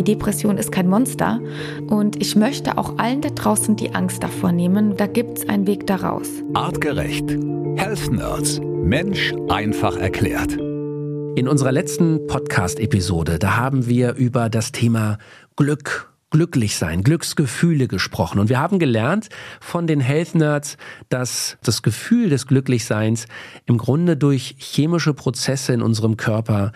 Die Depression ist kein Monster und ich möchte auch allen da draußen die Angst davor nehmen. Da gibt es einen Weg daraus. Artgerecht. Health Nerds. Mensch einfach erklärt. In unserer letzten Podcast-Episode, da haben wir über das Thema Glück glücklich sein, Glücksgefühle gesprochen. Und wir haben gelernt von den Health Nerds, dass das Gefühl des Glücklichseins im Grunde durch chemische Prozesse in unserem Körper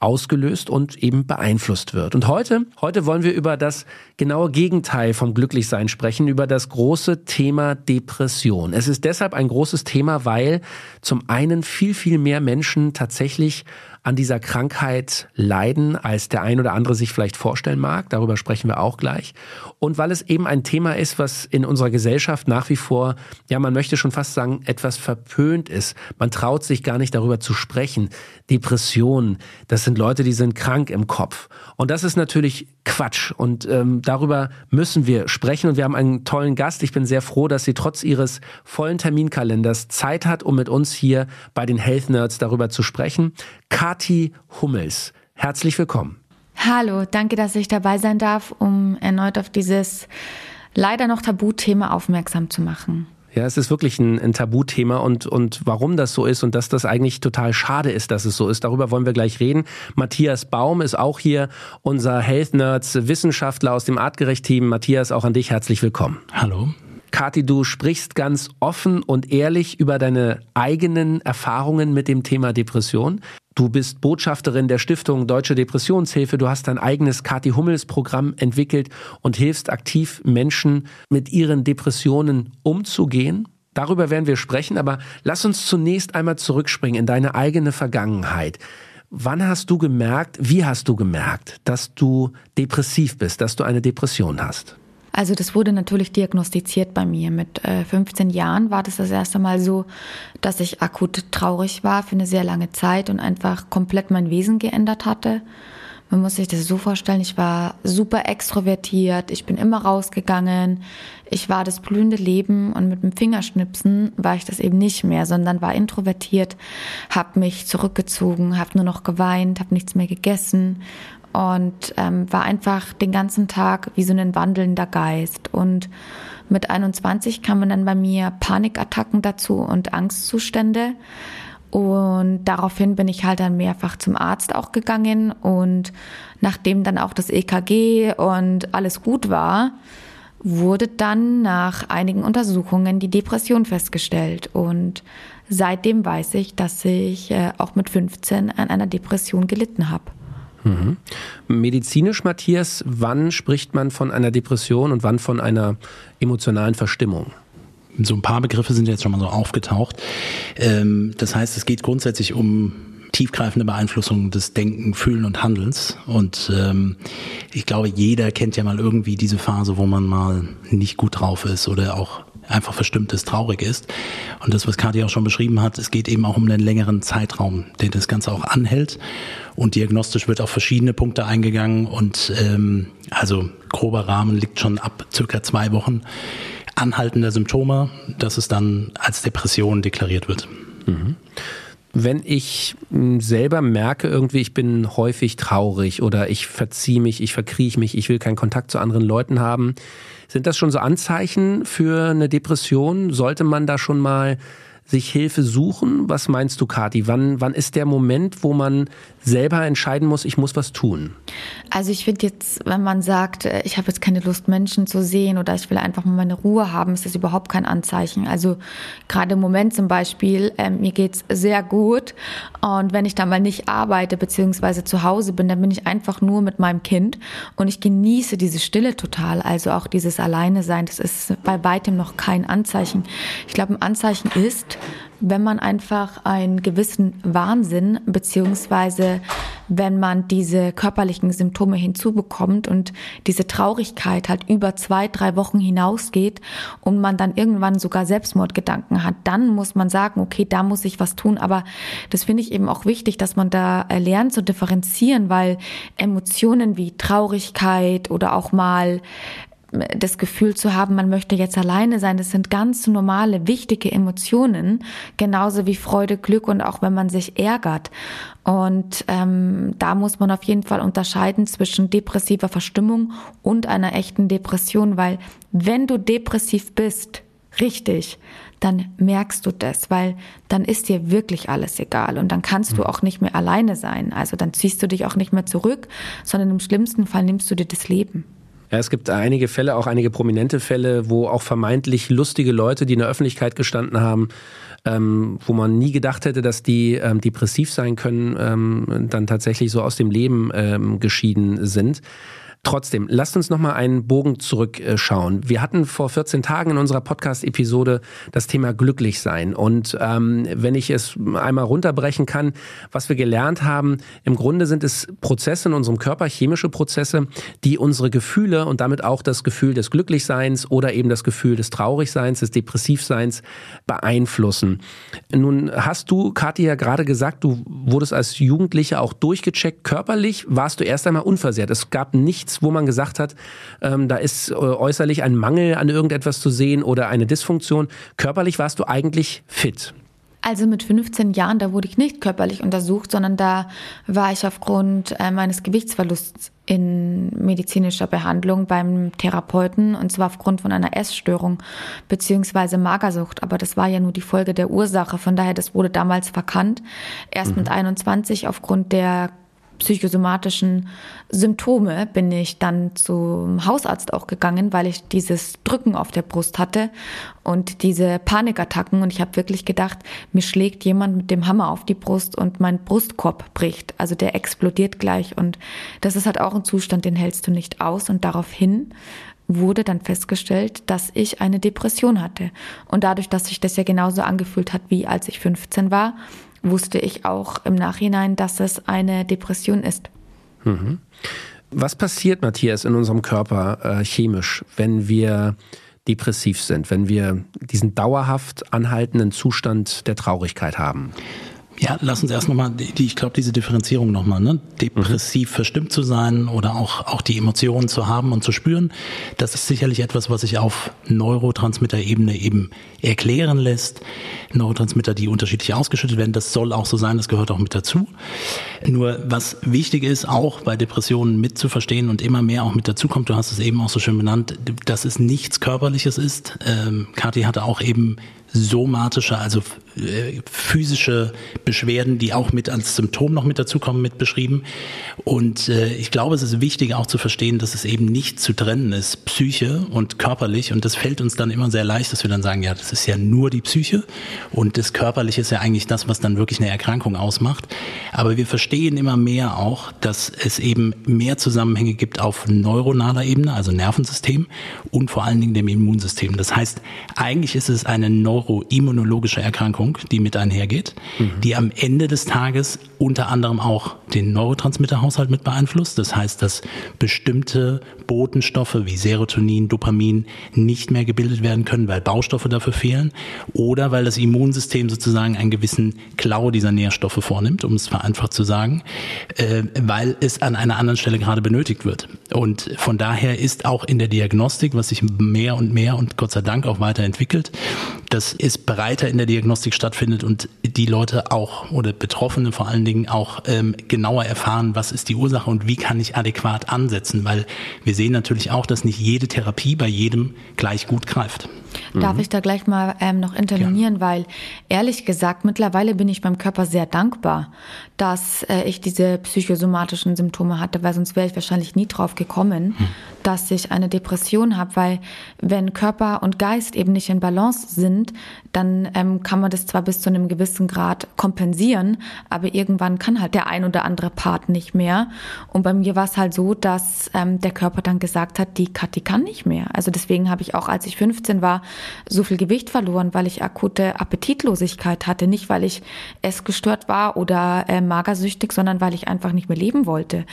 ausgelöst und eben beeinflusst wird. Und heute, heute wollen wir über das genaue Gegenteil vom Glücklichsein sprechen, über das große Thema Depression. Es ist deshalb ein großes Thema, weil zum einen viel, viel mehr Menschen tatsächlich an dieser Krankheit leiden, als der ein oder andere sich vielleicht vorstellen mag. Darüber sprechen wir auch gleich. Und weil es eben ein Thema ist, was in unserer Gesellschaft nach wie vor, ja, man möchte schon fast sagen, etwas verpönt ist. Man traut sich gar nicht darüber zu sprechen. Depressionen, das sind Leute, die sind krank im Kopf. Und das ist natürlich Quatsch. Und ähm, darüber müssen wir sprechen. Und wir haben einen tollen Gast. Ich bin sehr froh, dass sie trotz ihres vollen Terminkalenders Zeit hat, um mit uns hier bei den Health Nerds darüber zu sprechen. Kati Hummels. Herzlich willkommen. Hallo, danke, dass ich dabei sein darf, um erneut auf dieses leider noch Tabuthema aufmerksam zu machen. Ja, es ist wirklich ein, ein, Tabuthema und, und warum das so ist und dass das eigentlich total schade ist, dass es so ist. Darüber wollen wir gleich reden. Matthias Baum ist auch hier, unser Health Nerds Wissenschaftler aus dem Artgerecht-Team. Matthias, auch an dich herzlich willkommen. Hallo. Kathi, du sprichst ganz offen und ehrlich über deine eigenen Erfahrungen mit dem Thema Depression. Du bist Botschafterin der Stiftung Deutsche Depressionshilfe. Du hast dein eigenes Kathi Hummels Programm entwickelt und hilfst aktiv Menschen mit ihren Depressionen umzugehen. Darüber werden wir sprechen, aber lass uns zunächst einmal zurückspringen in deine eigene Vergangenheit. Wann hast du gemerkt, wie hast du gemerkt, dass du depressiv bist, dass du eine Depression hast? Also das wurde natürlich diagnostiziert bei mir. Mit äh, 15 Jahren war das das erste Mal so, dass ich akut traurig war für eine sehr lange Zeit und einfach komplett mein Wesen geändert hatte. Man muss sich das so vorstellen, ich war super extrovertiert, ich bin immer rausgegangen, ich war das blühende Leben und mit dem Fingerschnipsen war ich das eben nicht mehr, sondern war introvertiert, habe mich zurückgezogen, habe nur noch geweint, habe nichts mehr gegessen und ähm, war einfach den ganzen Tag wie so ein wandelnder Geist. Und mit 21 kamen dann bei mir Panikattacken dazu und Angstzustände. Und daraufhin bin ich halt dann mehrfach zum Arzt auch gegangen. Und nachdem dann auch das EKG und alles gut war, wurde dann nach einigen Untersuchungen die Depression festgestellt. Und seitdem weiß ich, dass ich äh, auch mit 15 an einer Depression gelitten habe. Mhm. Medizinisch, Matthias, wann spricht man von einer Depression und wann von einer emotionalen Verstimmung? So ein paar Begriffe sind jetzt schon mal so aufgetaucht. Ähm, das heißt, es geht grundsätzlich um tiefgreifende Beeinflussung des Denken, Fühlen und Handelns. Und ähm, ich glaube, jeder kennt ja mal irgendwie diese Phase, wo man mal nicht gut drauf ist oder auch einfach verstimmt ist, traurig ist. Und das, was Kathi auch schon beschrieben hat, es geht eben auch um einen längeren Zeitraum, den das Ganze auch anhält. Und diagnostisch wird auf verschiedene Punkte eingegangen und ähm, also grober Rahmen liegt schon ab circa zwei Wochen anhaltender Symptome, dass es dann als Depression deklariert wird. Mhm. Wenn ich hm, selber merke, irgendwie, ich bin häufig traurig oder ich verziehe mich, ich verkrieche mich, ich will keinen Kontakt zu anderen Leuten haben, sind das schon so Anzeichen für eine Depression? Sollte man da schon mal sich Hilfe suchen? Was meinst du, Kathi? Wann, wann ist der Moment, wo man selber entscheiden muss, ich muss was tun? Also ich finde jetzt, wenn man sagt, äh, ich habe jetzt keine Lust, Menschen zu sehen oder ich will einfach mal meine Ruhe haben, ist das überhaupt kein Anzeichen. Also gerade im Moment zum Beispiel, äh, mir geht's sehr gut und wenn ich dann mal nicht arbeite beziehungsweise zu Hause bin, dann bin ich einfach nur mit meinem Kind und ich genieße diese Stille total. Also auch dieses Alleine sein, das ist bei weitem noch kein Anzeichen. Ich glaube, ein Anzeichen ist, wenn man einfach einen gewissen Wahnsinn beziehungsweise wenn man diese körperlichen Symptome hinzubekommt und diese Traurigkeit halt über zwei, drei Wochen hinausgeht und man dann irgendwann sogar Selbstmordgedanken hat, dann muss man sagen, okay, da muss ich was tun. Aber das finde ich eben auch wichtig, dass man da lernt zu differenzieren, weil Emotionen wie Traurigkeit oder auch mal das Gefühl zu haben, man möchte jetzt alleine sein. Das sind ganz normale, wichtige Emotionen, genauso wie Freude, Glück und auch wenn man sich ärgert. Und ähm, da muss man auf jeden Fall unterscheiden zwischen depressiver Verstimmung und einer echten Depression, weil wenn du depressiv bist, richtig, dann merkst du das, weil dann ist dir wirklich alles egal und dann kannst du mhm. auch nicht mehr alleine sein. Also dann ziehst du dich auch nicht mehr zurück, sondern im schlimmsten Fall nimmst du dir das Leben. Ja, es gibt einige Fälle, auch einige prominente Fälle, wo auch vermeintlich lustige Leute, die in der Öffentlichkeit gestanden haben, ähm, wo man nie gedacht hätte, dass die ähm, depressiv sein können, ähm, dann tatsächlich so aus dem Leben ähm, geschieden sind. Trotzdem, lasst uns nochmal einen Bogen zurückschauen. Wir hatten vor 14 Tagen in unserer Podcast-Episode das Thema glücklich sein. Und ähm, wenn ich es einmal runterbrechen kann, was wir gelernt haben, im Grunde sind es Prozesse in unserem Körper, chemische Prozesse, die unsere Gefühle und damit auch das Gefühl des Glücklichseins oder eben das Gefühl des Traurigseins, des Depressivseins beeinflussen. Nun hast du, Kathi, ja gerade gesagt, du wurdest als Jugendliche auch durchgecheckt. Körperlich warst du erst einmal unversehrt. Es gab nichts wo man gesagt hat, ähm, da ist äh, äußerlich ein Mangel an irgendetwas zu sehen oder eine Dysfunktion. Körperlich warst du eigentlich fit. Also mit 15 Jahren, da wurde ich nicht körperlich untersucht, sondern da war ich aufgrund äh, meines Gewichtsverlusts in medizinischer Behandlung beim Therapeuten und zwar aufgrund von einer Essstörung beziehungsweise Magersucht. Aber das war ja nur die Folge der Ursache. Von daher, das wurde damals verkannt. Erst mhm. mit 21 aufgrund der psychosomatischen Symptome bin ich dann zum Hausarzt auch gegangen, weil ich dieses Drücken auf der Brust hatte und diese Panikattacken. Und ich habe wirklich gedacht, mir schlägt jemand mit dem Hammer auf die Brust und mein Brustkorb bricht, also der explodiert gleich. Und das ist halt auch ein Zustand, den hältst du nicht aus. Und daraufhin wurde dann festgestellt, dass ich eine Depression hatte. Und dadurch, dass sich das ja genauso angefühlt hat, wie als ich 15 war, wusste ich auch im Nachhinein, dass es eine Depression ist. Mhm. Was passiert, Matthias, in unserem Körper äh, chemisch, wenn wir depressiv sind, wenn wir diesen dauerhaft anhaltenden Zustand der Traurigkeit haben? Ja, lass uns erst nochmal, die, ich glaube, diese Differenzierung nochmal, ne? depressiv mhm. verstimmt zu sein oder auch, auch die Emotionen zu haben und zu spüren, das ist sicherlich etwas, was sich auf Neurotransmitter-Ebene eben erklären lässt. Neurotransmitter, die unterschiedlich ausgeschüttet werden, das soll auch so sein, das gehört auch mit dazu. Nur was wichtig ist, auch bei Depressionen mitzuverstehen und immer mehr auch mit dazu kommt, du hast es eben auch so schön benannt, dass es nichts Körperliches ist. Ähm, Kathi hatte auch eben somatische, also physische Beschwerden, die auch mit als Symptom noch mit dazukommen, mit beschrieben. Und äh, ich glaube, es ist wichtig auch zu verstehen, dass es eben nicht zu trennen ist, Psyche und körperlich. Und das fällt uns dann immer sehr leicht, dass wir dann sagen, ja, das ist ja nur die Psyche und das Körperliche ist ja eigentlich das, was dann wirklich eine Erkrankung ausmacht. Aber wir verstehen immer mehr auch, dass es eben mehr Zusammenhänge gibt auf neuronaler Ebene, also Nervensystem und vor allen Dingen dem Immunsystem. Das heißt, eigentlich ist es eine Neuro neuroimmunologische Erkrankung, die mit einhergeht, mhm. die am Ende des Tages unter anderem auch den Neurotransmitterhaushalt mit beeinflusst. Das heißt, dass bestimmte Botenstoffe wie Serotonin, Dopamin nicht mehr gebildet werden können, weil Baustoffe dafür fehlen oder weil das Immunsystem sozusagen einen gewissen Klau dieser Nährstoffe vornimmt, um es vereinfacht zu sagen, äh, weil es an einer anderen Stelle gerade benötigt wird. Und von daher ist auch in der Diagnostik, was sich mehr und mehr und Gott sei Dank auch weiterentwickelt, dass es breiter in der Diagnostik stattfindet und die Leute auch oder Betroffene vor allen Dingen auch ähm, genauer erfahren, was ist die Ursache und wie kann ich adäquat ansetzen, weil wir sehen natürlich auch, dass nicht jede Therapie bei jedem gleich gut greift. Darf mhm. ich da gleich mal ähm, noch intervenieren, ja. weil ehrlich gesagt, mittlerweile bin ich meinem Körper sehr dankbar, dass äh, ich diese psychosomatischen Symptome hatte, weil sonst wäre ich wahrscheinlich nie drauf gekommen, hm. dass ich eine Depression habe, weil wenn Körper und Geist eben nicht in Balance sind, dann ähm, kann man das zwar bis zu einem gewissen Grad kompensieren, aber irgendwann kann halt der ein oder andere Part nicht mehr. Und bei mir war es halt so, dass ähm, der Körper dann gesagt hat, die Kathi kann nicht mehr. Also deswegen habe ich auch, als ich 15 war, so viel Gewicht verloren, weil ich akute Appetitlosigkeit hatte. Nicht, weil ich essgestört war oder äh, magersüchtig, sondern weil ich einfach nicht mehr leben wollte.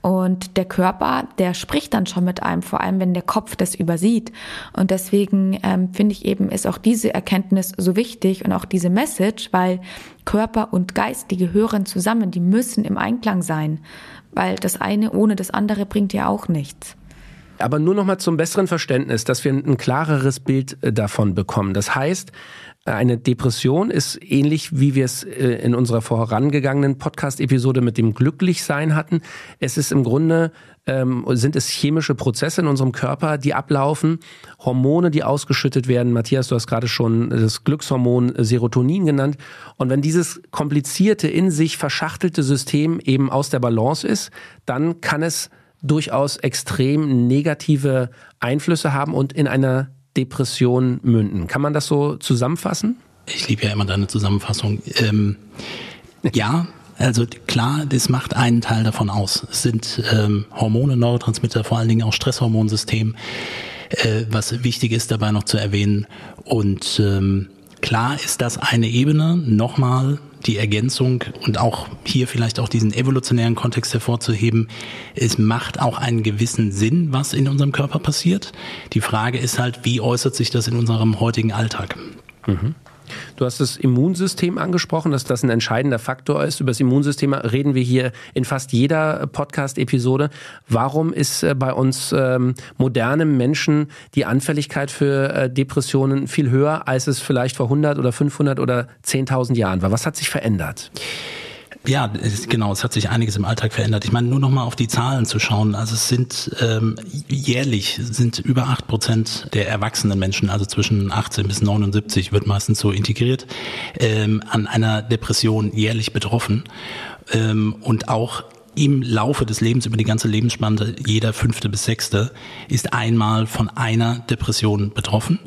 Und der Körper, der spricht dann schon mit einem, vor allem wenn der Kopf das übersieht. Und deswegen ähm, finde ich eben, ist auch diese Erkenntnis so wichtig und auch diese Message, weil Körper und Geist, die gehören zusammen, die müssen im Einklang sein, weil das eine ohne das andere bringt ja auch nichts. Aber nur noch mal zum besseren Verständnis, dass wir ein klareres Bild äh, davon bekommen. Das heißt, eine Depression ist ähnlich, wie wir es äh, in unserer vorangegangenen Podcast-Episode mit dem Glücklichsein hatten. Es ist im Grunde, ähm, sind es chemische Prozesse in unserem Körper, die ablaufen, Hormone, die ausgeschüttet werden. Matthias, du hast gerade schon das Glückshormon Serotonin genannt. Und wenn dieses komplizierte, in sich verschachtelte System eben aus der Balance ist, dann kann es durchaus extrem negative Einflüsse haben und in einer Depression münden. Kann man das so zusammenfassen? Ich liebe ja immer deine Zusammenfassung. Ähm, ja, also klar, das macht einen Teil davon aus. Es sind ähm, Hormone, Neurotransmitter, vor allen Dingen auch Stresshormonsystem, äh, was wichtig ist dabei noch zu erwähnen. Und ähm, klar ist das eine Ebene. Nochmal, die Ergänzung und auch hier vielleicht auch diesen evolutionären Kontext hervorzuheben, es macht auch einen gewissen Sinn, was in unserem Körper passiert. Die Frage ist halt, wie äußert sich das in unserem heutigen Alltag? Mhm. Du hast das Immunsystem angesprochen, dass das ein entscheidender Faktor ist. Über das Immunsystem reden wir hier in fast jeder Podcast-Episode. Warum ist äh, bei uns ähm, modernen Menschen die Anfälligkeit für äh, Depressionen viel höher, als es vielleicht vor 100 oder 500 oder 10.000 Jahren war? Was hat sich verändert? Ja, es, genau, es hat sich einiges im Alltag verändert. Ich meine, nur noch mal auf die Zahlen zu schauen. Also es sind ähm, jährlich sind über acht Prozent der erwachsenen Menschen, also zwischen 18 bis 79, wird meistens so integriert, ähm, an einer Depression jährlich betroffen. Ähm, und auch im Laufe des Lebens, über die ganze Lebensspanne, jeder fünfte bis sechste ist einmal von einer Depression betroffen.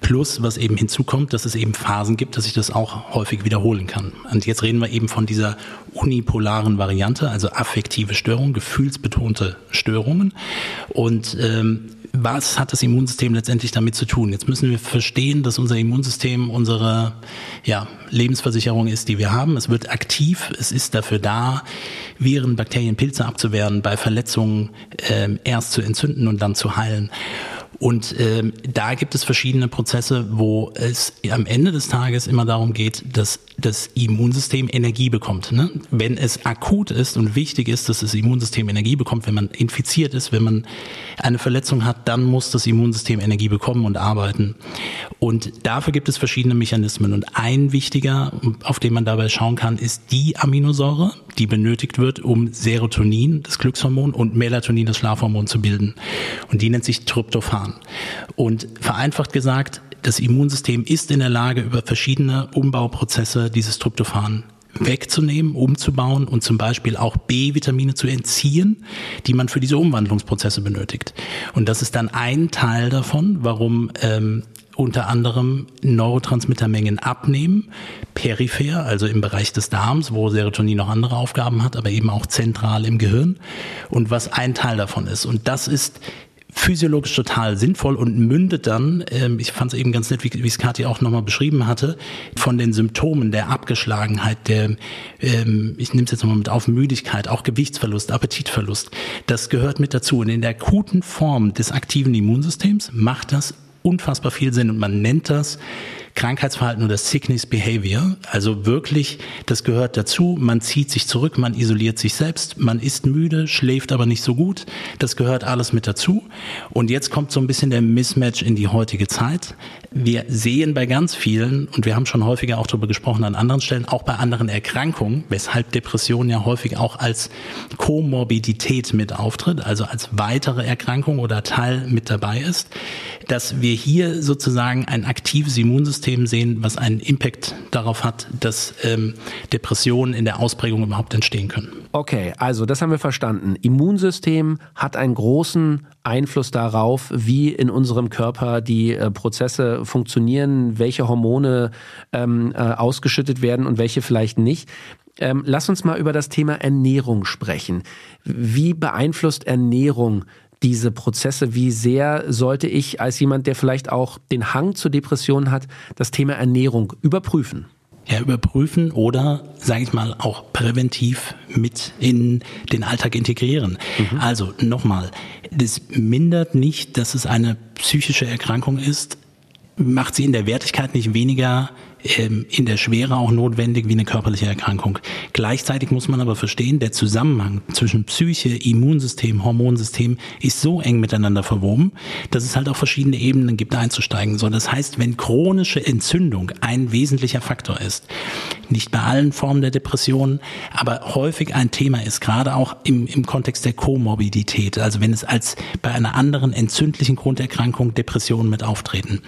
Plus, was eben hinzukommt, dass es eben Phasen gibt, dass sich das auch häufig wiederholen kann. Und jetzt reden wir eben von dieser unipolaren Variante, also affektive Störungen, gefühlsbetonte Störungen. Und ähm, was hat das Immunsystem letztendlich damit zu tun? Jetzt müssen wir verstehen, dass unser Immunsystem unsere ja, Lebensversicherung ist, die wir haben. Es wird aktiv, es ist dafür da, Viren, Bakterien, Pilze abzuwehren, bei Verletzungen ähm, erst zu entzünden und dann zu heilen. Und ähm, da gibt es verschiedene Prozesse, wo es am Ende des Tages immer darum geht, dass das Immunsystem Energie bekommt. Ne? Wenn es akut ist und wichtig ist, dass das Immunsystem Energie bekommt, wenn man infiziert ist, wenn man eine Verletzung hat, dann muss das Immunsystem Energie bekommen und arbeiten. Und dafür gibt es verschiedene Mechanismen. Und ein wichtiger, auf den man dabei schauen kann, ist die Aminosäure, die benötigt wird, um Serotonin, das Glückshormon, und Melatonin, das Schlafhormon, zu bilden. Und die nennt sich Tryptophan. Und vereinfacht gesagt, das Immunsystem ist in der Lage, über verschiedene Umbauprozesse dieses Tryptophan wegzunehmen, umzubauen und zum Beispiel auch B-Vitamine zu entziehen, die man für diese Umwandlungsprozesse benötigt. Und das ist dann ein Teil davon, warum ähm, unter anderem Neurotransmittermengen abnehmen, peripher, also im Bereich des Darms, wo Serotonin noch andere Aufgaben hat, aber eben auch zentral im Gehirn und was ein Teil davon ist. Und das ist physiologisch total sinnvoll und mündet dann, ähm, ich fand es eben ganz nett, wie, wie es Kathi auch nochmal beschrieben hatte, von den Symptomen der Abgeschlagenheit, der, ähm, ich nehme es jetzt nochmal mit auf, Müdigkeit, auch Gewichtsverlust, Appetitverlust, das gehört mit dazu. Und in der akuten Form des aktiven Immunsystems macht das unfassbar viel Sinn und man nennt das Krankheitsverhalten oder Sickness Behavior. Also wirklich, das gehört dazu. Man zieht sich zurück, man isoliert sich selbst, man ist müde, schläft aber nicht so gut. Das gehört alles mit dazu. Und jetzt kommt so ein bisschen der Mismatch in die heutige Zeit. Wir sehen bei ganz vielen, und wir haben schon häufiger auch darüber gesprochen an anderen Stellen, auch bei anderen Erkrankungen, weshalb Depression ja häufig auch als Komorbidität mit auftritt, also als weitere Erkrankung oder Teil mit dabei ist, dass wir hier sozusagen ein aktives Immunsystem sehen, was einen Impact darauf hat, dass ähm, Depressionen in der Ausprägung überhaupt entstehen können. Okay, also das haben wir verstanden. Immunsystem hat einen großen Einfluss darauf, wie in unserem Körper die äh, Prozesse funktionieren, welche Hormone ähm, äh, ausgeschüttet werden und welche vielleicht nicht. Ähm, lass uns mal über das Thema Ernährung sprechen. Wie beeinflusst Ernährung diese Prozesse? Wie sehr sollte ich als jemand, der vielleicht auch den Hang zur Depression hat, das Thema Ernährung überprüfen? Ja, überprüfen oder, sage ich mal, auch präventiv mit in den Alltag integrieren. Mhm. Also nochmal, das mindert nicht, dass es eine psychische Erkrankung ist, macht sie in der Wertigkeit nicht weniger in der Schwere auch notwendig wie eine körperliche Erkrankung. Gleichzeitig muss man aber verstehen, der Zusammenhang zwischen Psyche, Immunsystem, Hormonsystem ist so eng miteinander verwoben, dass es halt auch verschiedene Ebenen gibt einzusteigen. So, das heißt, wenn chronische Entzündung ein wesentlicher Faktor ist, nicht bei allen Formen der Depression, aber häufig ein Thema ist, gerade auch im, im Kontext der Komorbidität, also wenn es als bei einer anderen entzündlichen Grunderkrankung Depressionen mit auftreten,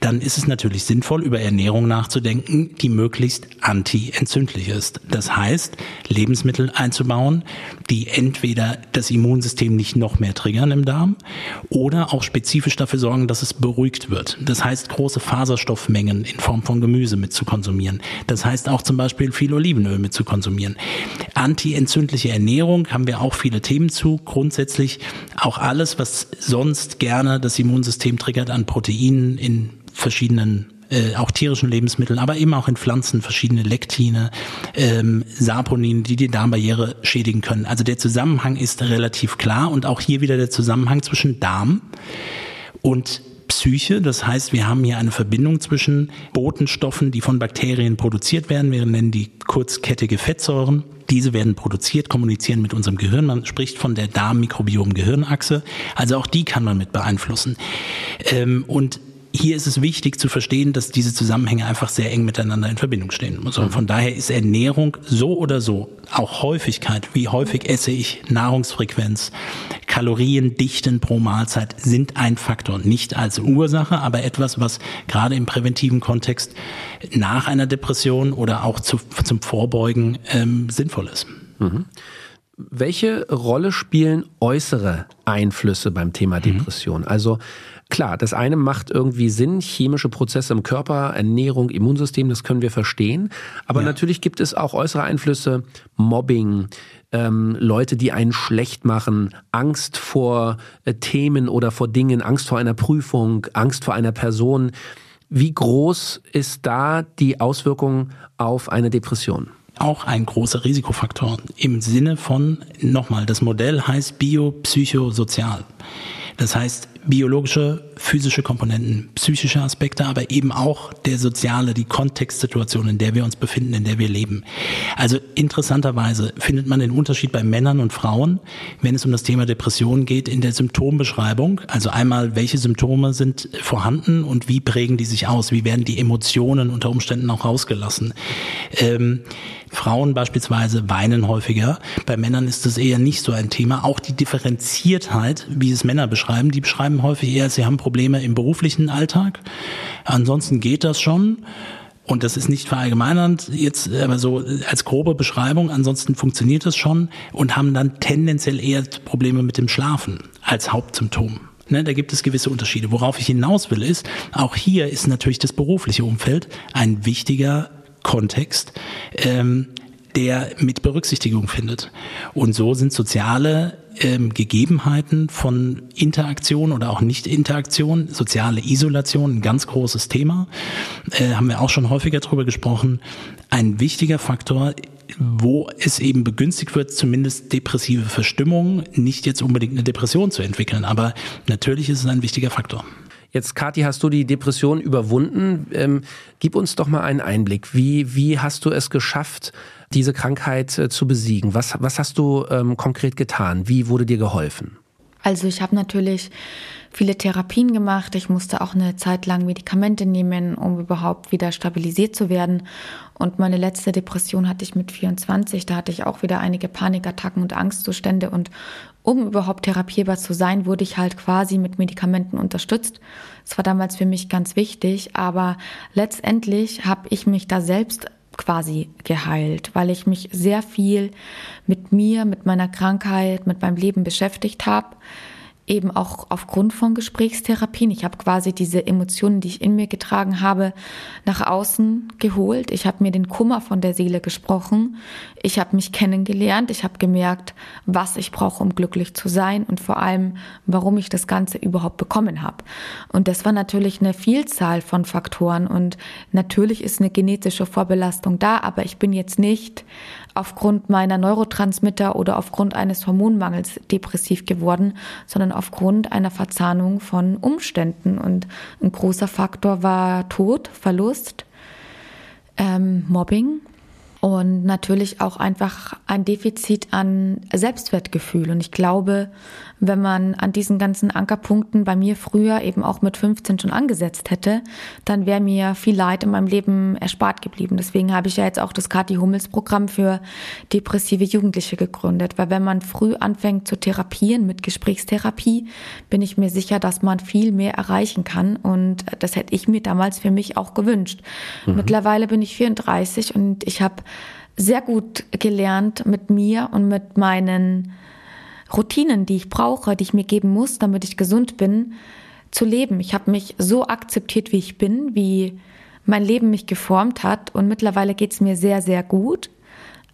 dann ist es natürlich sinnvoll, über Ernährung nachzudenken, die möglichst anti-entzündlich ist. Das heißt, Lebensmittel einzubauen, die entweder das Immunsystem nicht noch mehr triggern im Darm oder auch spezifisch dafür sorgen, dass es beruhigt wird. Das heißt, große Faserstoffmengen in Form von Gemüse mit zu konsumieren. Das heißt auch zum Beispiel viel Olivenöl mit zu konsumieren. Anti-entzündliche Ernährung haben wir auch viele Themen zu. Grundsätzlich auch alles, was sonst gerne das Immunsystem triggert an Proteinen in verschiedenen äh, auch tierischen Lebensmitteln, aber eben auch in Pflanzen verschiedene Lektine, ähm, Saponine, die die Darmbarriere schädigen können. Also der Zusammenhang ist relativ klar und auch hier wieder der Zusammenhang zwischen Darm und Psyche. Das heißt, wir haben hier eine Verbindung zwischen Botenstoffen, die von Bakterien produziert werden. Wir nennen die kurzkettige Fettsäuren. Diese werden produziert, kommunizieren mit unserem Gehirn. Man spricht von der Darm-Mikrobiom-Gehirnachse. Also auch die kann man mit beeinflussen. Ähm, und hier ist es wichtig zu verstehen, dass diese Zusammenhänge einfach sehr eng miteinander in Verbindung stehen. Und von daher ist Ernährung so oder so, auch Häufigkeit, wie häufig esse ich, Nahrungsfrequenz, Kaloriendichten pro Mahlzeit sind ein Faktor. Nicht als Ursache, aber etwas, was gerade im präventiven Kontext nach einer Depression oder auch zu, zum Vorbeugen ähm, sinnvoll ist. Mhm. Welche Rolle spielen äußere Einflüsse beim Thema mhm. Depression? Mhm. Also Klar, das eine macht irgendwie Sinn, chemische Prozesse im Körper, Ernährung, Immunsystem, das können wir verstehen. Aber ja. natürlich gibt es auch äußere Einflüsse, Mobbing, ähm, Leute, die einen schlecht machen, Angst vor äh, Themen oder vor Dingen, Angst vor einer Prüfung, Angst vor einer Person. Wie groß ist da die Auswirkung auf eine Depression? auch ein großer Risikofaktor im Sinne von, nochmal, das Modell heißt biopsychosozial. Das heißt, biologische, physische Komponenten, psychische Aspekte, aber eben auch der soziale, die Kontextsituation, in der wir uns befinden, in der wir leben. Also interessanterweise findet man den Unterschied bei Männern und Frauen, wenn es um das Thema Depression geht, in der Symptombeschreibung. Also einmal, welche Symptome sind vorhanden und wie prägen die sich aus? Wie werden die Emotionen unter Umständen auch rausgelassen? Ähm, Frauen beispielsweise weinen häufiger. Bei Männern ist das eher nicht so ein Thema. Auch die Differenziertheit, wie es Männer beschreiben, die beschreiben häufig eher, sie haben Probleme im beruflichen Alltag. Ansonsten geht das schon. Und das ist nicht verallgemeinernd jetzt, aber so als grobe Beschreibung. Ansonsten funktioniert das schon und haben dann tendenziell eher Probleme mit dem Schlafen als Hauptsymptom. Ne, da gibt es gewisse Unterschiede. Worauf ich hinaus will, ist, auch hier ist natürlich das berufliche Umfeld ein wichtiger Kontext, ähm, der mit Berücksichtigung findet. Und so sind soziale ähm, Gegebenheiten von Interaktion oder auch Nicht-Interaktion, soziale Isolation, ein ganz großes Thema, äh, haben wir auch schon häufiger darüber gesprochen, ein wichtiger Faktor wo es eben begünstigt wird, zumindest depressive Verstimmung, nicht jetzt unbedingt eine Depression zu entwickeln, aber natürlich ist es ein wichtiger Faktor. Jetzt, Kathi, hast du die Depression überwunden. Ähm, gib uns doch mal einen Einblick. Wie, wie hast du es geschafft, diese Krankheit äh, zu besiegen? Was, was hast du ähm, konkret getan? Wie wurde dir geholfen? Also ich habe natürlich viele Therapien gemacht. Ich musste auch eine Zeit lang Medikamente nehmen, um überhaupt wieder stabilisiert zu werden. Und meine letzte Depression hatte ich mit 24. Da hatte ich auch wieder einige Panikattacken und Angstzustände. Und um überhaupt therapierbar zu sein, wurde ich halt quasi mit Medikamenten unterstützt. Das war damals für mich ganz wichtig. Aber letztendlich habe ich mich da selbst quasi geheilt, weil ich mich sehr viel mit mir, mit meiner Krankheit, mit meinem Leben beschäftigt habe eben auch aufgrund von Gesprächstherapien. Ich habe quasi diese Emotionen, die ich in mir getragen habe, nach außen geholt. Ich habe mir den Kummer von der Seele gesprochen. Ich habe mich kennengelernt. Ich habe gemerkt, was ich brauche, um glücklich zu sein und vor allem, warum ich das Ganze überhaupt bekommen habe. Und das war natürlich eine Vielzahl von Faktoren und natürlich ist eine genetische Vorbelastung da, aber ich bin jetzt nicht aufgrund meiner Neurotransmitter oder aufgrund eines Hormonmangels depressiv geworden, sondern aufgrund einer Verzahnung von Umständen. Und ein großer Faktor war Tod, Verlust, ähm, Mobbing und natürlich auch einfach ein Defizit an Selbstwertgefühl. Und ich glaube, wenn man an diesen ganzen Ankerpunkten bei mir früher eben auch mit 15 schon angesetzt hätte, dann wäre mir viel Leid in meinem Leben erspart geblieben. Deswegen habe ich ja jetzt auch das Kathi Hummels Programm für depressive Jugendliche gegründet. Weil wenn man früh anfängt zu therapieren mit Gesprächstherapie, bin ich mir sicher, dass man viel mehr erreichen kann. Und das hätte ich mir damals für mich auch gewünscht. Mhm. Mittlerweile bin ich 34 und ich habe sehr gut gelernt mit mir und mit meinen Routinen, die ich brauche, die ich mir geben muss, damit ich gesund bin, zu leben. Ich habe mich so akzeptiert, wie ich bin, wie mein Leben mich geformt hat und mittlerweile geht es mir sehr, sehr gut.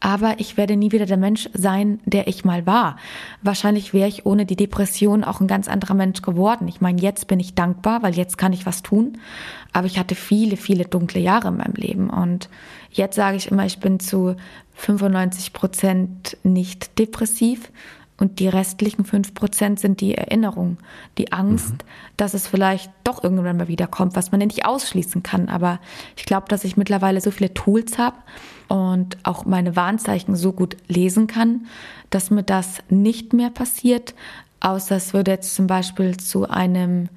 Aber ich werde nie wieder der Mensch sein, der ich mal war. Wahrscheinlich wäre ich ohne die Depression auch ein ganz anderer Mensch geworden. Ich meine, jetzt bin ich dankbar, weil jetzt kann ich was tun. Aber ich hatte viele, viele dunkle Jahre in meinem Leben. Und jetzt sage ich immer, ich bin zu 95 Prozent nicht depressiv. Und die restlichen fünf Prozent sind die Erinnerung, die Angst, mhm. dass es vielleicht doch irgendwann mal wiederkommt, was man nicht ausschließen kann. Aber ich glaube, dass ich mittlerweile so viele Tools habe und auch meine Warnzeichen so gut lesen kann, dass mir das nicht mehr passiert, außer es würde jetzt zum Beispiel zu einem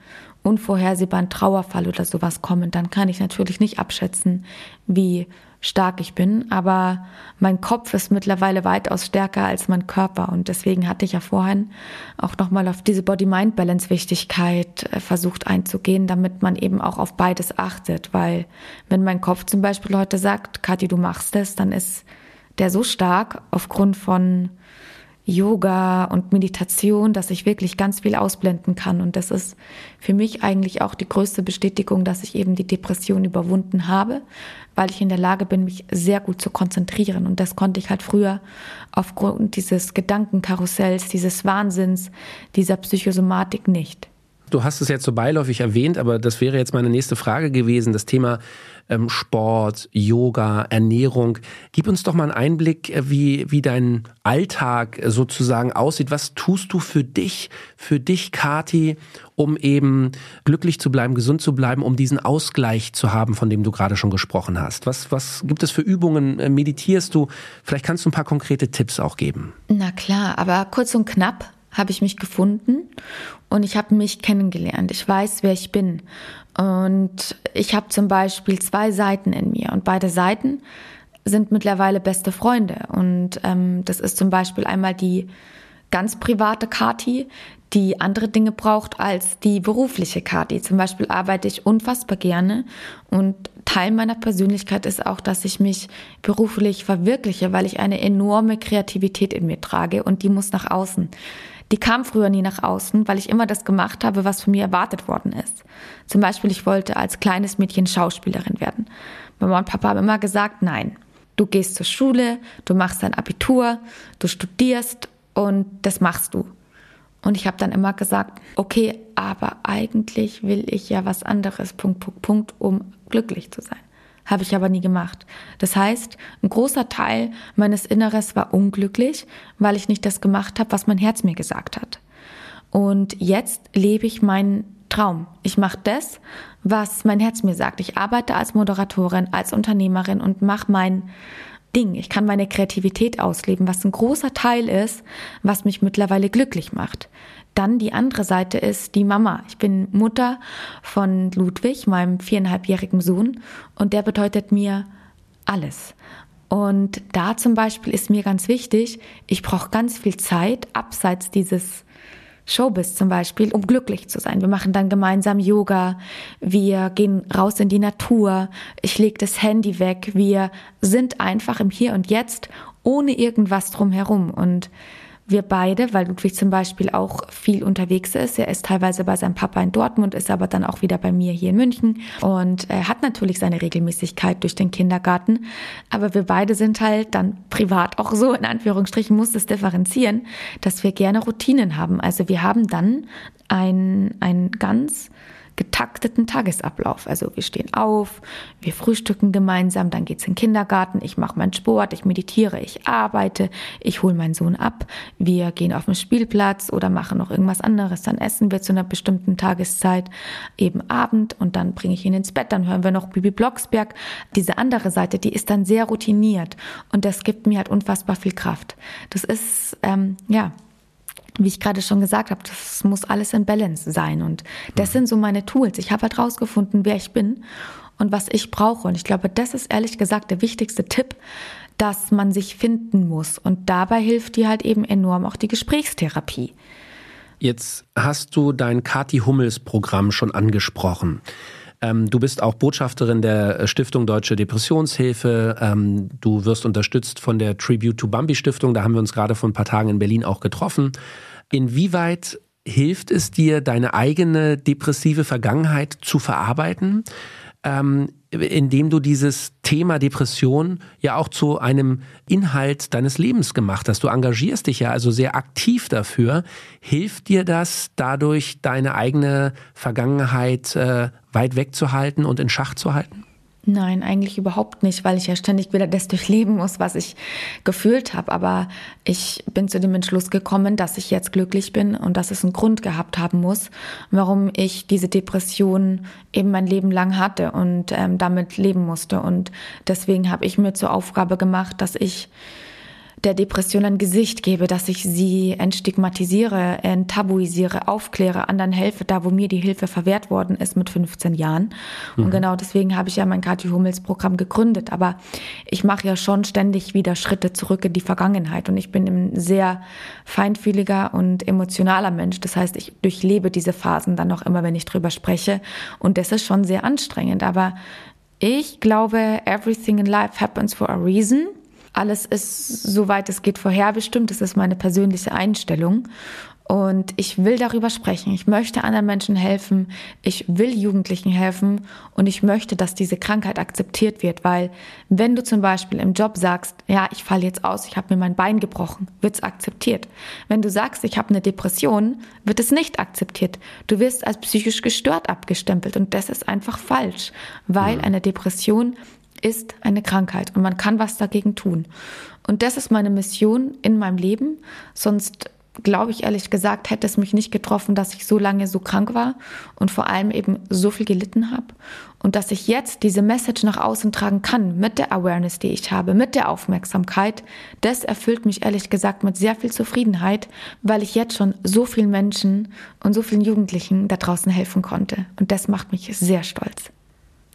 unvorhersehbaren Trauerfall oder sowas kommen, dann kann ich natürlich nicht abschätzen, wie stark ich bin, aber mein Kopf ist mittlerweile weitaus stärker als mein Körper. Und deswegen hatte ich ja vorhin auch nochmal auf diese Body-Mind-Balance-Wichtigkeit äh, versucht einzugehen, damit man eben auch auf beides achtet, weil wenn mein Kopf zum Beispiel heute sagt, Kathi, du machst es, dann ist der so stark aufgrund von Yoga und Meditation, dass ich wirklich ganz viel ausblenden kann. Und das ist für mich eigentlich auch die größte Bestätigung, dass ich eben die Depression überwunden habe, weil ich in der Lage bin, mich sehr gut zu konzentrieren. Und das konnte ich halt früher aufgrund dieses Gedankenkarussells, dieses Wahnsinns, dieser Psychosomatik nicht. Du hast es jetzt so beiläufig erwähnt, aber das wäre jetzt meine nächste Frage gewesen. Das Thema ähm, Sport, Yoga, Ernährung. Gib uns doch mal einen Einblick, äh, wie, wie dein Alltag sozusagen aussieht. Was tust du für dich, für dich, Kati, um eben glücklich zu bleiben, gesund zu bleiben, um diesen Ausgleich zu haben, von dem du gerade schon gesprochen hast? Was, was gibt es für Übungen? Äh, meditierst du? Vielleicht kannst du ein paar konkrete Tipps auch geben. Na klar, aber kurz und knapp habe ich mich gefunden und ich habe mich kennengelernt. Ich weiß, wer ich bin. Und ich habe zum Beispiel zwei Seiten in mir und beide Seiten sind mittlerweile beste Freunde. Und ähm, das ist zum Beispiel einmal die ganz private Kati, die andere Dinge braucht als die berufliche Kati. Zum Beispiel arbeite ich unfassbar gerne und Teil meiner Persönlichkeit ist auch, dass ich mich beruflich verwirkliche, weil ich eine enorme Kreativität in mir trage und die muss nach außen die kam früher nie nach außen, weil ich immer das gemacht habe, was von mir erwartet worden ist. Zum Beispiel, ich wollte als kleines Mädchen Schauspielerin werden. Mama und Papa haben immer gesagt, nein, du gehst zur Schule, du machst dein Abitur, du studierst und das machst du. Und ich habe dann immer gesagt, okay, aber eigentlich will ich ja was anderes, Punkt, Punkt, Punkt, um glücklich zu sein habe ich aber nie gemacht. Das heißt, ein großer Teil meines Inneres war unglücklich, weil ich nicht das gemacht habe, was mein Herz mir gesagt hat. Und jetzt lebe ich meinen Traum. Ich mache das, was mein Herz mir sagt. Ich arbeite als Moderatorin, als Unternehmerin und mache mein Ding. Ich kann meine Kreativität ausleben, was ein großer Teil ist, was mich mittlerweile glücklich macht. Dann die andere Seite ist die Mama. Ich bin Mutter von Ludwig, meinem viereinhalbjährigen Sohn, und der bedeutet mir alles. Und da zum Beispiel ist mir ganz wichtig, ich brauche ganz viel Zeit abseits dieses Showbiz zum Beispiel, um glücklich zu sein. Wir machen dann gemeinsam Yoga, wir gehen raus in die Natur, ich lege das Handy weg, wir sind einfach im Hier und Jetzt ohne irgendwas drumherum. Und wir beide, weil Ludwig zum Beispiel auch viel unterwegs ist. Er ist teilweise bei seinem Papa in Dortmund, ist aber dann auch wieder bei mir hier in München und er hat natürlich seine Regelmäßigkeit durch den Kindergarten. Aber wir beide sind halt dann privat auch so, in Anführungsstrichen muss es differenzieren, dass wir gerne Routinen haben. Also wir haben dann ein, ein ganz getakteten Tagesablauf. Also wir stehen auf, wir frühstücken gemeinsam, dann geht's in den Kindergarten, ich mache meinen Sport, ich meditiere, ich arbeite, ich hole meinen Sohn ab, wir gehen auf den Spielplatz oder machen noch irgendwas anderes, dann essen wir zu einer bestimmten Tageszeit, eben Abend und dann bringe ich ihn ins Bett, dann hören wir noch Bibi Blocksberg. Diese andere Seite, die ist dann sehr routiniert und das gibt mir halt unfassbar viel Kraft. Das ist, ähm, ja, wie ich gerade schon gesagt habe, das muss alles in Balance sein. Und das sind so meine Tools. Ich habe halt rausgefunden, wer ich bin und was ich brauche. Und ich glaube, das ist ehrlich gesagt der wichtigste Tipp, dass man sich finden muss. Und dabei hilft dir halt eben enorm auch die Gesprächstherapie. Jetzt hast du dein Kati Hummels Programm schon angesprochen. Ähm, du bist auch Botschafterin der Stiftung Deutsche Depressionshilfe. Ähm, du wirst unterstützt von der Tribute to Bambi Stiftung. Da haben wir uns gerade vor ein paar Tagen in Berlin auch getroffen. Inwieweit hilft es dir, deine eigene depressive Vergangenheit zu verarbeiten? Ähm, indem du dieses Thema Depression ja auch zu einem Inhalt deines Lebens gemacht hast. Du engagierst dich ja also sehr aktiv dafür. Hilft dir das dadurch, deine eigene Vergangenheit äh, weit wegzuhalten und in Schach zu halten? Nein, eigentlich überhaupt nicht, weil ich ja ständig wieder das durchleben muss, was ich gefühlt habe. Aber ich bin zu dem Entschluss gekommen, dass ich jetzt glücklich bin und dass es einen Grund gehabt haben muss, warum ich diese Depression eben mein Leben lang hatte und ähm, damit leben musste. Und deswegen habe ich mir zur Aufgabe gemacht, dass ich der Depression ein Gesicht gebe, dass ich sie entstigmatisiere, enttabuisiere, aufkläre, anderen helfe, da wo mir die Hilfe verwehrt worden ist mit 15 Jahren. Mhm. Und genau deswegen habe ich ja mein Kathi Hummels Programm gegründet. Aber ich mache ja schon ständig wieder Schritte zurück in die Vergangenheit. Und ich bin ein sehr feinfühliger und emotionaler Mensch. Das heißt, ich durchlebe diese Phasen dann auch immer, wenn ich drüber spreche. Und das ist schon sehr anstrengend. Aber ich glaube, everything in life happens for a reason. Alles ist, soweit es geht, vorherbestimmt. Das ist meine persönliche Einstellung. Und ich will darüber sprechen. Ich möchte anderen Menschen helfen. Ich will Jugendlichen helfen. Und ich möchte, dass diese Krankheit akzeptiert wird. Weil wenn du zum Beispiel im Job sagst, ja, ich falle jetzt aus, ich habe mir mein Bein gebrochen, wird es akzeptiert. Wenn du sagst, ich habe eine Depression, wird es nicht akzeptiert. Du wirst als psychisch gestört abgestempelt. Und das ist einfach falsch. Weil eine Depression ist eine Krankheit und man kann was dagegen tun. Und das ist meine Mission in meinem Leben. Sonst glaube ich ehrlich gesagt, hätte es mich nicht getroffen, dass ich so lange so krank war und vor allem eben so viel gelitten habe. Und dass ich jetzt diese Message nach außen tragen kann mit der Awareness, die ich habe, mit der Aufmerksamkeit, das erfüllt mich ehrlich gesagt mit sehr viel Zufriedenheit, weil ich jetzt schon so vielen Menschen und so vielen Jugendlichen da draußen helfen konnte. Und das macht mich sehr stolz.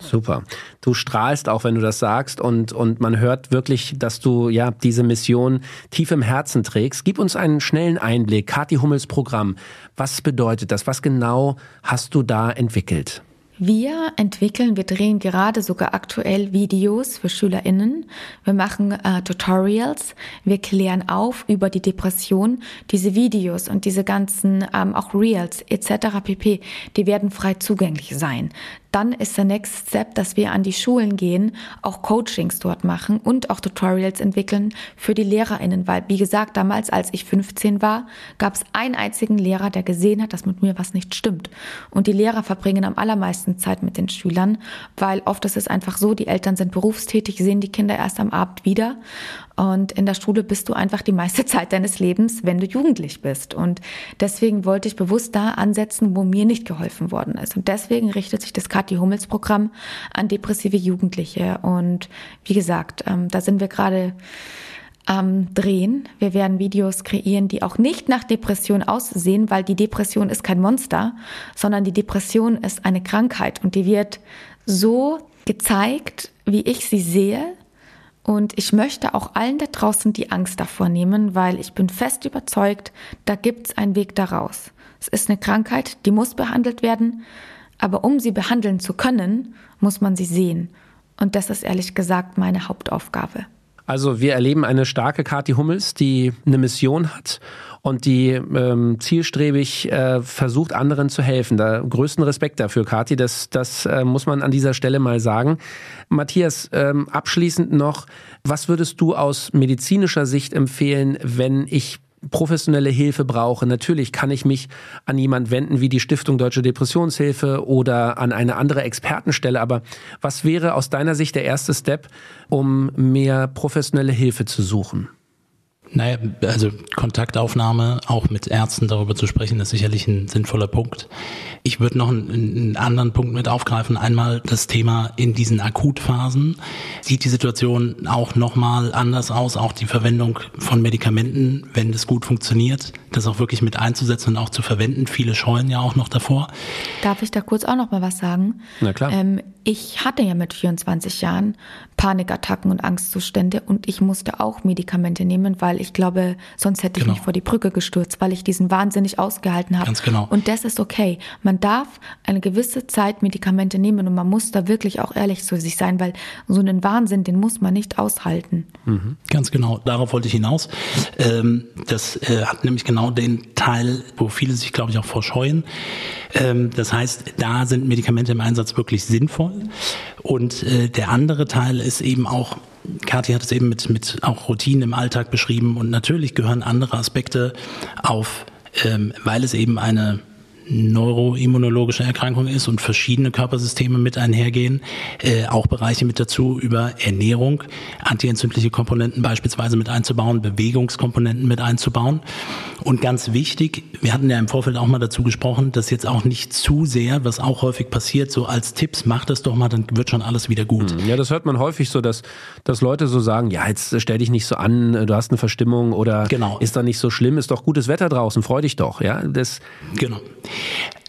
Super. Du strahlst auch, wenn du das sagst und, und man hört wirklich, dass du ja diese Mission tief im Herzen trägst. Gib uns einen schnellen Einblick. Kathi Hummels Programm. Was bedeutet das? Was genau hast du da entwickelt? Wir entwickeln, wir drehen gerade sogar aktuell Videos für SchülerInnen. Wir machen äh, Tutorials, wir klären auf über die Depression. Diese Videos und diese ganzen ähm, auch Reels etc. pp, die werden frei zugänglich sein dann ist der Next Step, dass wir an die Schulen gehen, auch Coachings dort machen und auch Tutorials entwickeln für die LehrerInnen, weil, wie gesagt, damals, als ich 15 war, gab es einen einzigen Lehrer, der gesehen hat, dass mit mir was nicht stimmt. Und die Lehrer verbringen am allermeisten Zeit mit den Schülern, weil oft ist es einfach so, die Eltern sind berufstätig, sehen die Kinder erst am Abend wieder und in der Schule bist du einfach die meiste Zeit deines Lebens, wenn du jugendlich bist. Und deswegen wollte ich bewusst da ansetzen, wo mir nicht geholfen worden ist. Und deswegen richtet sich das Kathi Hummels Programm an depressive Jugendliche. Und wie gesagt, ähm, da sind wir gerade am Drehen. Wir werden Videos kreieren, die auch nicht nach Depression aussehen, weil die Depression ist kein Monster, sondern die Depression ist eine Krankheit und die wird so gezeigt, wie ich sie sehe, und ich möchte auch allen da draußen die Angst davor nehmen, weil ich bin fest überzeugt, da gibt's einen Weg daraus. Es ist eine Krankheit, die muss behandelt werden, aber um sie behandeln zu können, muss man sie sehen. Und das ist ehrlich gesagt meine Hauptaufgabe. Also wir erleben eine starke Kathi Hummels, die eine Mission hat und die ähm, zielstrebig äh, versucht, anderen zu helfen. Da größten Respekt dafür, Kathi. Das, das äh, muss man an dieser Stelle mal sagen. Matthias, ähm, abschließend noch, was würdest du aus medizinischer Sicht empfehlen, wenn ich professionelle Hilfe brauche, natürlich kann ich mich an jemand wenden wie die Stiftung Deutsche Depressionshilfe oder an eine andere Expertenstelle. Aber was wäre aus deiner Sicht der erste Step, um mehr professionelle Hilfe zu suchen? Naja, also Kontaktaufnahme, auch mit Ärzten darüber zu sprechen, ist sicherlich ein sinnvoller Punkt. Ich würde noch einen, einen, anderen Punkt mit aufgreifen. Einmal das Thema in diesen Akutphasen. Sieht die Situation auch nochmal anders aus? Auch die Verwendung von Medikamenten, wenn es gut funktioniert, das auch wirklich mit einzusetzen und auch zu verwenden. Viele scheuen ja auch noch davor. Darf ich da kurz auch noch mal was sagen? Na klar. Ähm, ich hatte ja mit 24 Jahren Panikattacken und Angstzustände und ich musste auch Medikamente nehmen, weil ich glaube, sonst hätte genau. ich mich vor die Brücke gestürzt, weil ich diesen wahnsinnig ausgehalten habe. Ganz genau. Und das ist okay. Man darf eine gewisse Zeit Medikamente nehmen und man muss da wirklich auch ehrlich zu sich sein, weil so einen Wahnsinn, den muss man nicht aushalten. Mhm. Ganz genau. Darauf wollte ich hinaus. Ähm, das äh, hat nämlich genau den Teil, wo viele sich, glaube ich, auch vorscheuen. Ähm, das heißt, da sind Medikamente im Einsatz wirklich sinnvoll. Und äh, der andere Teil ist eben auch, Kathi hat es eben mit, mit auch Routinen im Alltag beschrieben und natürlich gehören andere Aspekte auf, ähm, weil es eben eine neuroimmunologische Erkrankung ist und verschiedene Körpersysteme mit einhergehen, äh, auch Bereiche mit dazu über Ernährung, antientzündliche Komponenten beispielsweise mit einzubauen, Bewegungskomponenten mit einzubauen. Und ganz wichtig, wir hatten ja im Vorfeld auch mal dazu gesprochen, dass jetzt auch nicht zu sehr, was auch häufig passiert, so als Tipps, mach das doch mal, dann wird schon alles wieder gut. Hm, ja, das hört man häufig so, dass, dass Leute so sagen, ja, jetzt stell dich nicht so an, du hast eine Verstimmung oder genau. ist da nicht so schlimm, ist doch gutes Wetter draußen, freu dich doch, ja. Das genau.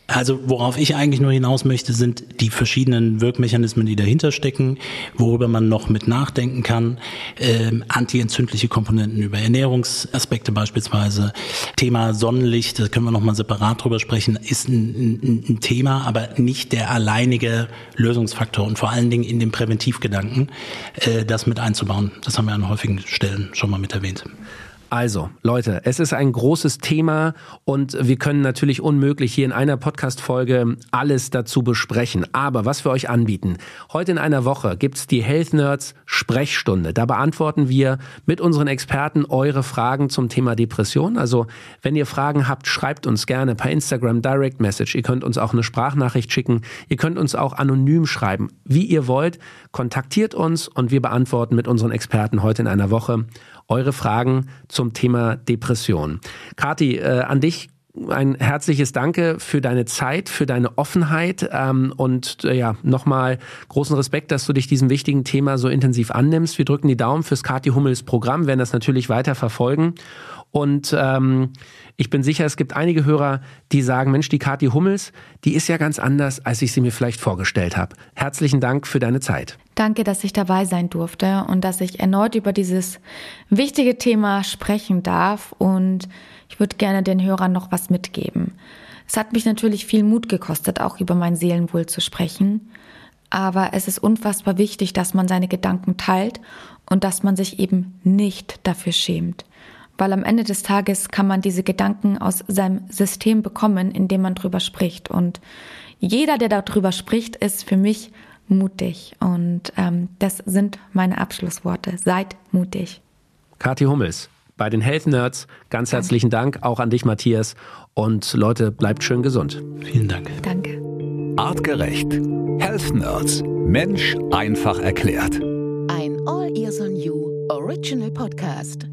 Also worauf ich eigentlich nur hinaus möchte, sind die verschiedenen Wirkmechanismen, die dahinter stecken, worüber man noch mit nachdenken kann. Ähm, antientzündliche Komponenten über Ernährungsaspekte beispielsweise. Thema Sonnenlicht, da können wir nochmal separat drüber sprechen, ist ein, ein, ein, Thema, aber nicht der alleinige Lösungsfaktor und vor allen Dingen in dem Präventivgedanken, äh, das mit einzubauen. Das haben wir an häufigen Stellen schon mal mit erwähnt. Also, Leute, es ist ein großes Thema und wir können natürlich unmöglich hier in einer Podcast-Folge alles dazu besprechen. Aber was wir euch anbieten, heute in einer Woche gibt's die Health Nerds Sprechstunde. Da beantworten wir mit unseren Experten eure Fragen zum Thema Depression. Also, wenn ihr Fragen habt, schreibt uns gerne per Instagram Direct Message. Ihr könnt uns auch eine Sprachnachricht schicken. Ihr könnt uns auch anonym schreiben. Wie ihr wollt, kontaktiert uns und wir beantworten mit unseren Experten heute in einer Woche eure Fragen zum Thema Depression. Kati, äh, an dich ein herzliches Danke für deine Zeit, für deine Offenheit ähm, und äh, ja, nochmal großen Respekt, dass du dich diesem wichtigen Thema so intensiv annimmst. Wir drücken die Daumen fürs Kati Hummels Programm, werden das natürlich weiter verfolgen. Und ähm, ich bin sicher, es gibt einige Hörer, die sagen, Mensch, die Kathi Hummels, die ist ja ganz anders, als ich sie mir vielleicht vorgestellt habe. Herzlichen Dank für deine Zeit. Danke, dass ich dabei sein durfte und dass ich erneut über dieses wichtige Thema sprechen darf. Und ich würde gerne den Hörern noch was mitgeben. Es hat mich natürlich viel Mut gekostet, auch über mein Seelenwohl zu sprechen. Aber es ist unfassbar wichtig, dass man seine Gedanken teilt und dass man sich eben nicht dafür schämt weil am Ende des Tages kann man diese Gedanken aus seinem System bekommen, indem man drüber spricht. Und jeder, der darüber spricht, ist für mich mutig. Und ähm, das sind meine Abschlussworte. Seid mutig. Kathi Hummels bei den Health Nerds. Ganz Danke. herzlichen Dank auch an dich, Matthias. Und Leute, bleibt schön gesund. Vielen Dank. Danke. Artgerecht. Health Nerds. Mensch einfach erklärt. Ein All Ears on You Original Podcast.